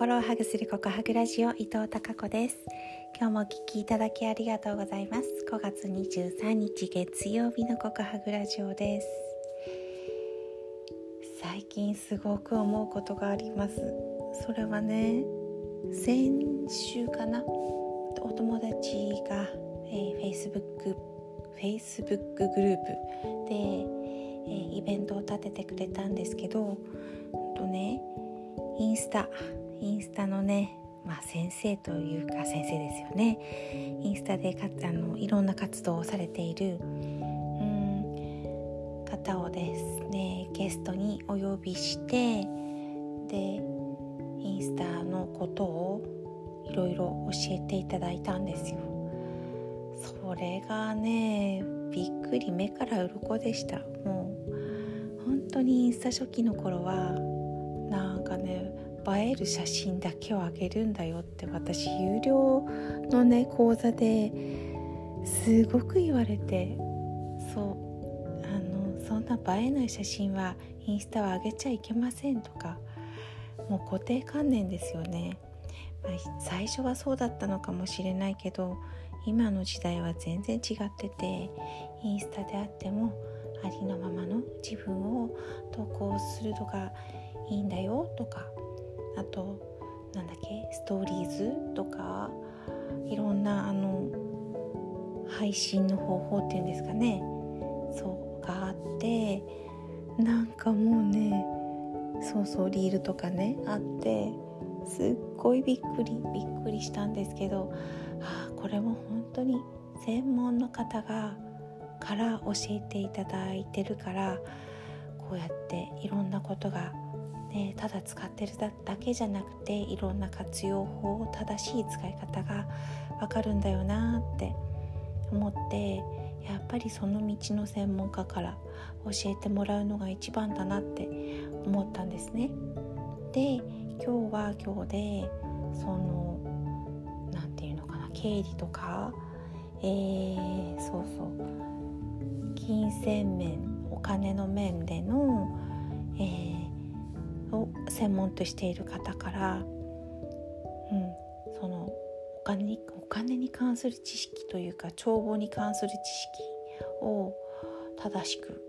心をハグするココハグラジオ伊藤孝子です。今日もお聞きいただきありがとうございます。5月23日月曜日のココハグラジオです。最近すごく思うことがあります。それはね先週かな？お友達が、えー、Facebook Facebook グループで、えー、イベントを立ててくれたんですけどとねインスタインスタのねまあ先生というか先生ですよね。インスタでかあのいろんな活動をされているうん方をですねゲストにお呼びしてでインスタのことをいろいろ教えていただいたんですよ。それがねびっくり目から鱗でした。もう本当にインスタ初期の頃はなんかね映える写真だけを上げるんだよって私有料のね講座ですごく言われてそうあのそんな映えない写真はインスタは上げちゃいけませんとかもう固定観念ですよね、まあ、最初はそうだったのかもしれないけど今の時代は全然違っててインスタであってもありのままの自分を投稿するのがいいんだよとかあとなんだっけストーリーズとかいろんなあの配信の方法っていうんですかね。そうがあってなんかもうねそうそうリールとかねあってすっごいびっくりびっくりしたんですけど、はあ、これも本当に専門の方がから教えていただいてるからこうやっていろんなことがね、ただ使ってるだけじゃなくていろんな活用法を正しい使い方がわかるんだよなって思ってやっぱりその道の専門家から教えてもらうのが一番だなって思ったんですね。で今日は今日でその何て言うのかな経理とか、えー、そうそう金銭面お金の面での、専門としている方から、うん、そのお金にお金に関する知識というか帳簿に関する知識を正しく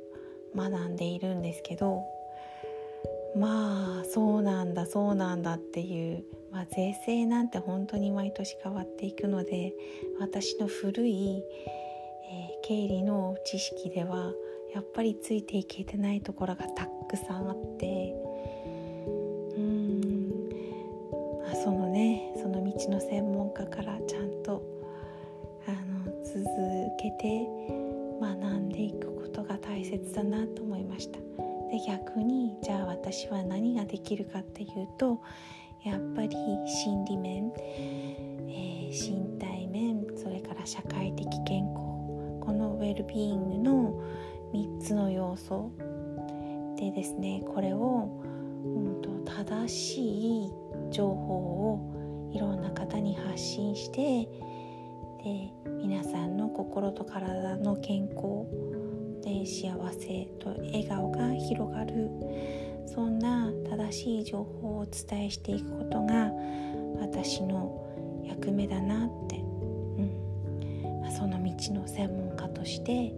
学んでいるんですけどまあそうなんだそうなんだっていう、まあ、税制なんて本当に毎年変わっていくので私の古い、えー、経理の知識ではやっぱりついていけてないところがたくさんあってそのねその道の専門家からちゃんとあの続けて学んでいくことが大切だなと思いました。で逆にじゃあ私は何ができるかっていうとやっぱり心理面、えー、身体面それから社会的健康このウェルビーイングの3つの要素でですねこれを、うんと、正しい情報をいろんな方に発信してで皆さんの心と体の健康で幸せと笑顔が広がるそんな正しい情報をお伝えしていくことが私の役目だなって、うん。まあ、その道の専門家として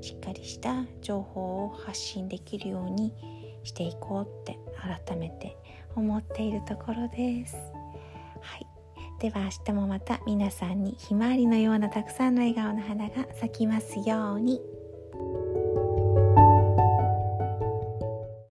しっかりした情報を発信できるようにしていこうって改めて思っているところです。はい、では明日もまた皆さんにひまわりのようなたくさんの笑顔の花が咲きますように。